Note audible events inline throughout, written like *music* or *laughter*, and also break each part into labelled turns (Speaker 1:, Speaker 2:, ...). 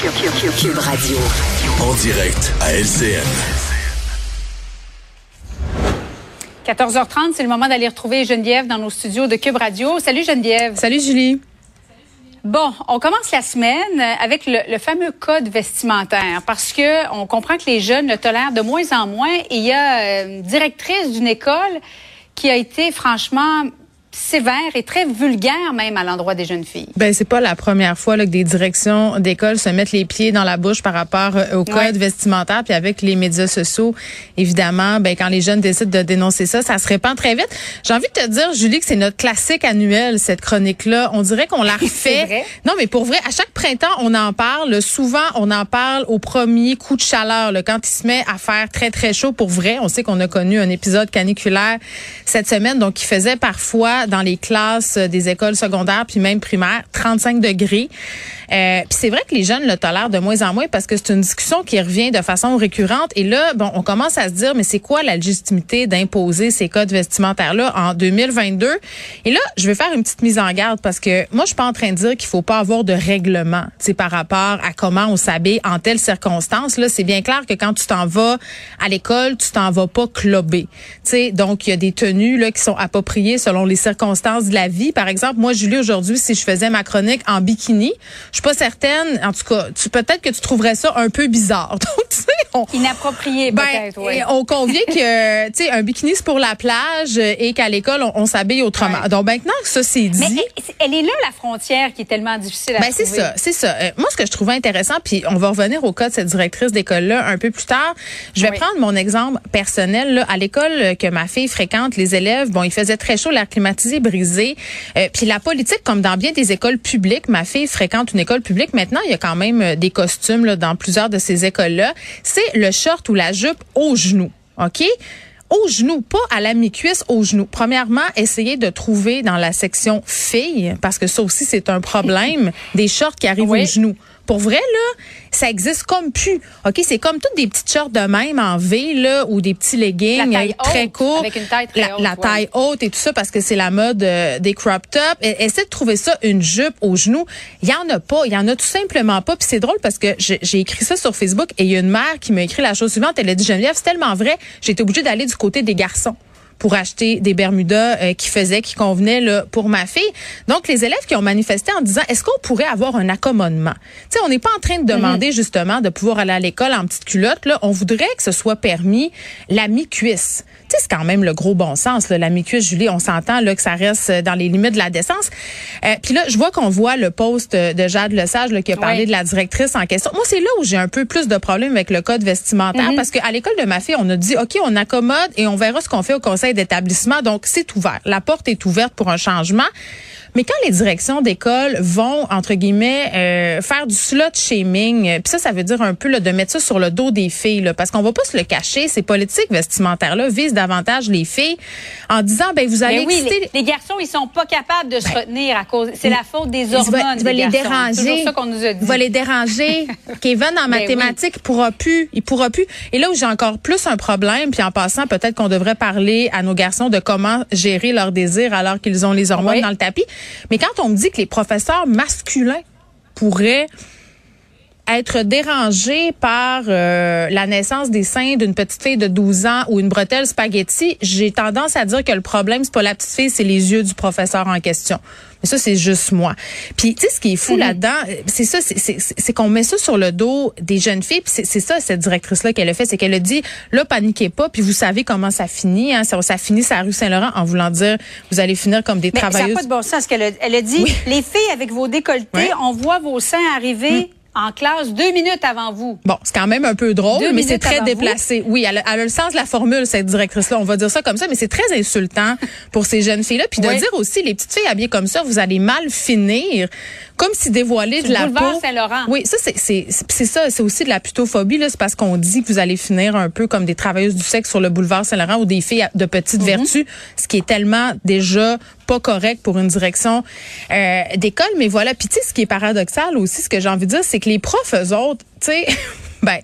Speaker 1: Cube Radio.
Speaker 2: En direct à LCN.
Speaker 3: 14h30, c'est le moment d'aller retrouver Geneviève dans nos studios de Cube Radio. Salut Geneviève.
Speaker 4: Salut Julie.
Speaker 3: Bon, on commence la semaine avec le, le, fameux code vestimentaire parce que on comprend que les jeunes le tolèrent de moins en moins. Et il y a une directrice d'une école qui a été franchement sévère et très vulgaire même à l'endroit des jeunes filles.
Speaker 4: Ben c'est pas la première fois là, que des directions d'école se mettent les pieds dans la bouche par rapport euh, au code ouais. vestimentaire puis avec les médias sociaux évidemment ben quand les jeunes décident de dénoncer ça ça se répand très vite. J'ai envie de te dire Julie que c'est notre classique annuel cette chronique là, on dirait qu'on la *laughs* refait. non mais pour vrai à chaque printemps on en parle, souvent on en parle au premier coup de chaleur là, quand il se met à faire très très chaud pour vrai. On sait qu'on a connu un épisode caniculaire cette semaine donc qui faisait parfois dans les classes des écoles secondaires puis même primaires, 35 degrés. Euh, puis c'est vrai que les jeunes le tolèrent de moins en moins parce que c'est une discussion qui revient de façon récurrente. Et là, bon, on commence à se dire, mais c'est quoi la légitimité d'imposer ces codes vestimentaires-là en 2022? Et là, je vais faire une petite mise en garde parce que moi, je suis pas en train de dire qu'il faut pas avoir de règlement, tu par rapport à comment on s'habille en telles circonstances. Là, c'est bien clair que quand tu t'en vas à l'école, tu t'en vas pas clubber. Tu sais, donc il y a des tenues là qui sont appropriées selon les de la vie. Par exemple, moi, Julie, aujourd'hui, si je faisais ma chronique en bikini, je suis pas certaine. En tout cas, tu peut-être que tu trouverais ça un peu bizarre. *laughs* Donc, tu sais, on,
Speaker 3: inapproprié
Speaker 4: ben,
Speaker 3: peut-être. Oui.
Speaker 4: On convient que tu sais un bikini c'est pour la plage et qu'à l'école on, on s'habille autrement. Ouais. Donc maintenant que ça c'est dit,
Speaker 3: mais elle, elle, est là la frontière qui est tellement difficile à
Speaker 4: ben, c'est ça, c'est ça. Euh, moi ce que je trouvais intéressant, puis on va revenir au cas de cette directrice d'école là un peu plus tard. Je vais oui. prendre mon exemple personnel là, à l'école que ma fille fréquente, les élèves, bon, il faisait très chaud, l'air climatisé brisé, euh, puis la politique comme dans bien des écoles publiques, ma fille fréquente une école publique. Maintenant, il y a quand même des costumes là, dans plusieurs de ces écoles-là. C'est le short ou la jupe au genou. OK? Au genou, pas à la mi-cuisse, au genou. Premièrement, essayez de trouver dans la section filles, parce que ça aussi, c'est un problème, des shorts qui arrivent oui. au genou. Pour vrai, là, ça existe comme plus. OK, c'est comme toutes des petites shorts de même en V, là, ou des petits leggings très courts.
Speaker 3: Avec une taille très
Speaker 4: la,
Speaker 3: haute.
Speaker 4: La taille haute et tout ça, parce que c'est la mode euh, des crop tops. Essaie de trouver ça, une jupe au genou. Il y en a pas. Il y en a tout simplement pas. Puis c'est drôle parce que j'ai écrit ça sur Facebook et il y a une mère qui m'a écrit la chose suivante. Elle a dit, Geneviève, c'est tellement vrai, j'étais obligée d'aller du côté des garçons pour acheter des Bermudas euh, qui faisaient, qui convenaient là, pour ma fille. Donc, les élèves qui ont manifesté en disant, est-ce qu'on pourrait avoir un accommodement? Tu sais, on n'est pas en train de demander mm -hmm. justement de pouvoir aller à l'école en petite culotte. Là. On voudrait que ce soit permis la mi-cuisse. C'est quand même le gros bon sens, là, la mi-cuisse, Julie. On s'entend là que ça reste dans les limites de la décence. Euh, Puis là, je vois qu'on voit le post de Jade Lesage là, qui a parlé de la directrice en question. Moi, c'est là où j'ai un peu plus de problèmes avec le code vestimentaire mm -hmm. parce qu'à l'école de ma fille, on a dit, OK, on accommode et on verra ce qu'on fait au conseil d'établissement. Donc, c'est ouvert. La porte est ouverte pour un changement. Mais quand les directions d'école vont, entre guillemets, euh, faire du slut shaming, puis ça, ça veut dire un peu là, de mettre ça sur le dos des filles, là, parce qu'on va pas se le cacher, ces politiques vestimentaires-là visent davantage les filles en disant, ben vous allez
Speaker 3: Mais oui, les, les, garçons, ils sont pas capables de se ben, retenir à cause, c'est la faute des hormones.
Speaker 4: Tu vas les déranger.
Speaker 3: C'est ça qu'on nous a dit.
Speaker 4: Va les déranger. *laughs* Kevin en mathématiques oui. pourra plus, il pourra plus. Et là où j'ai encore plus un problème, puis en passant, peut-être qu'on devrait parler à nos garçons de comment gérer leurs désirs alors qu'ils ont les hormones oui. dans le tapis. Mais quand on me dit que les professeurs masculins pourraient être dérangés par euh, la naissance des seins d'une petite fille de 12 ans ou une bretelle spaghetti, j'ai tendance à dire que le problème c'est pas la petite fille, c'est les yeux du professeur en question. Mais ça c'est juste moi. Puis tu sais ce qui est fou -hmm. là-dedans, c'est ça c'est qu'on met ça sur le dos des jeunes filles, c'est ça cette directrice là qu'elle a fait, c'est qu'elle a dit là paniquez pas, puis vous savez comment ça finit hein, ça, ça finit sa rue Saint-Laurent en voulant dire vous allez finir comme des
Speaker 3: Mais
Speaker 4: travailleuses.
Speaker 3: Ça n'a pas de bon sens qu'elle a, elle a dit oui. les filles avec vos décolletés, oui. on voit vos seins arriver mm en classe deux minutes avant vous.
Speaker 4: Bon, c'est quand même un peu drôle, deux mais c'est très déplacé. Vous. Oui, elle a, elle a, le sens de la formule, cette directrice-là. On va dire ça comme ça, mais c'est très insultant *laughs* pour ces jeunes filles-là. Puis de dire aussi, les petites filles habillées comme ça, vous allez mal finir. comme si dévoiler de la
Speaker 3: boulevard
Speaker 4: peau.
Speaker 3: Saint-Laurent.
Speaker 4: Oui, ça c'est c'est c'est ça, c'est aussi de la putophobie là, c'est parce qu'on dit que vous allez finir un peu comme des travailleuses du sexe sur le boulevard Saint-Laurent ou des filles de petite
Speaker 3: Mhm.
Speaker 4: vertu, ce qui est tellement déjà pas correct pour une direction euh, d'école, mais voilà. Puis tu sais, ce qui est paradoxal aussi, ce que j'ai envie de dire, c'est que les profs eux autres, tu sais, *laughs* ben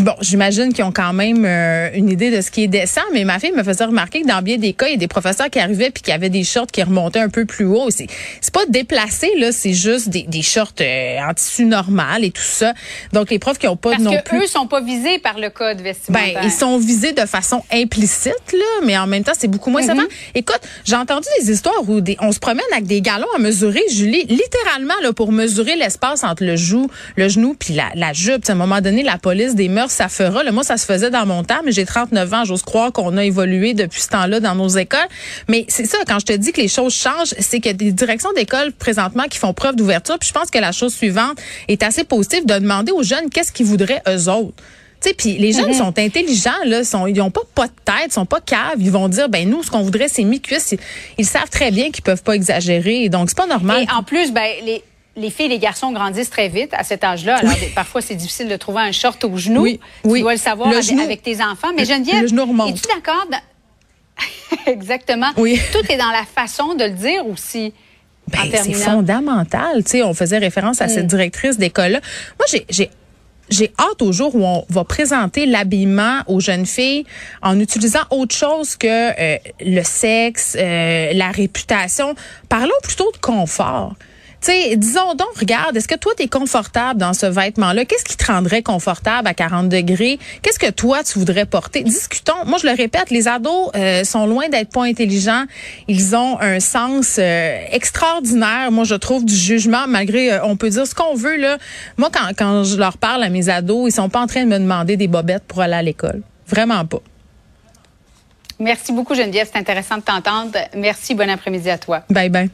Speaker 4: Bon, j'imagine qu'ils ont quand même euh, une idée de ce qui est décent, mais ma fille me faisait remarquer que dans bien des cas, il y a des professeurs qui arrivaient puis qui avaient des shorts qui remontaient un peu plus haut. C'est c'est pas déplacé là, c'est juste des, des shorts euh, en tissu normal et tout ça. Donc les profs qui ont pas
Speaker 3: Parce
Speaker 4: non
Speaker 3: que
Speaker 4: plus
Speaker 3: eux sont pas visés par le code
Speaker 4: ben,
Speaker 3: vestimentaire.
Speaker 4: ils sont visés de façon implicite, là, mais en même temps, c'est beaucoup moins
Speaker 3: Mhm.
Speaker 4: sévère. Écoute, j'ai entendu des histoires où des, on se promène avec des galons à mesurer, Julie, littéralement, là, pour mesurer l'espace entre le genou, le genou puis la, la jupe. T'sais, à un moment donné, la police des mœurs, ça fera. Là, moi, ça se faisait dans mon temps, mais j'ai 39 ans. J'ose croire qu'on a évolué depuis ce temps-là dans nos écoles. Mais c'est ça, quand je te dis que les choses changent, c'est que des directions d'école présentement qui font preuve d'ouverture. Puis je pense que la chose suivante est assez positive de demander aux jeunes qu'est-ce qu'ils voudraient eux autres. Tu sais, puis les jeunes sont intelligents là, sont ils ont pas pas de tête, sont pas caves, ils vont dire ben nous ce qu'on voudrait c'est mi-cuisse. Ils, ils savent très bien qu'ils peuvent pas exagérer, donc c'est pas normal.
Speaker 3: Et en plus, ben, les, les filles et les garçons grandissent très vite à cet âge-là. Alors, parfois, c'est difficile de trouver un short au genou.
Speaker 4: Oui,
Speaker 3: Tu
Speaker 4: oui.
Speaker 3: dois le savoir
Speaker 4: Le
Speaker 3: avec,
Speaker 4: genou-
Speaker 3: avec tes enfants. Mais Geneviève,
Speaker 4: le genou remonte.
Speaker 3: es-tu d'accord? *laughs* Exactement.
Speaker 4: Oui.
Speaker 3: Tout est dans la façon de le dire aussi.
Speaker 4: Ben,
Speaker 3: en
Speaker 4: c'est fondamental. Tu sais, on faisait référence à cette
Speaker 3: Mm.
Speaker 4: directrice d'école-là. Moi, j'ai, j'ai, j'ai hâte au jour où on va présenter l'habillement aux jeunes filles en utilisant autre chose que euh, le sexe, euh, la réputation. Parlons plutôt de confort. Tu sais, disons donc, regarde, est-ce que toi, tu es confortable dans ce vêtement-là? Qu'est-ce qui te rendrait confortable à 40 degrés? Qu'est-ce que toi, tu voudrais porter? Discutons. Moi, je le répète, les ados euh, sont loin d'être pas intelligents. Ils ont un sens euh, extraordinaire, moi, je trouve, du jugement, malgré, euh, on peut dire ce qu'on veut. là. Moi, quand, quand je leur parle à mes ados, ils sont pas en train de me demander des bobettes pour aller à l'école. Vraiment pas.
Speaker 3: Merci beaucoup, Geneviève. C'est intéressant de t'entendre. Merci. Bon après-midi à toi.
Speaker 4: Bye bye.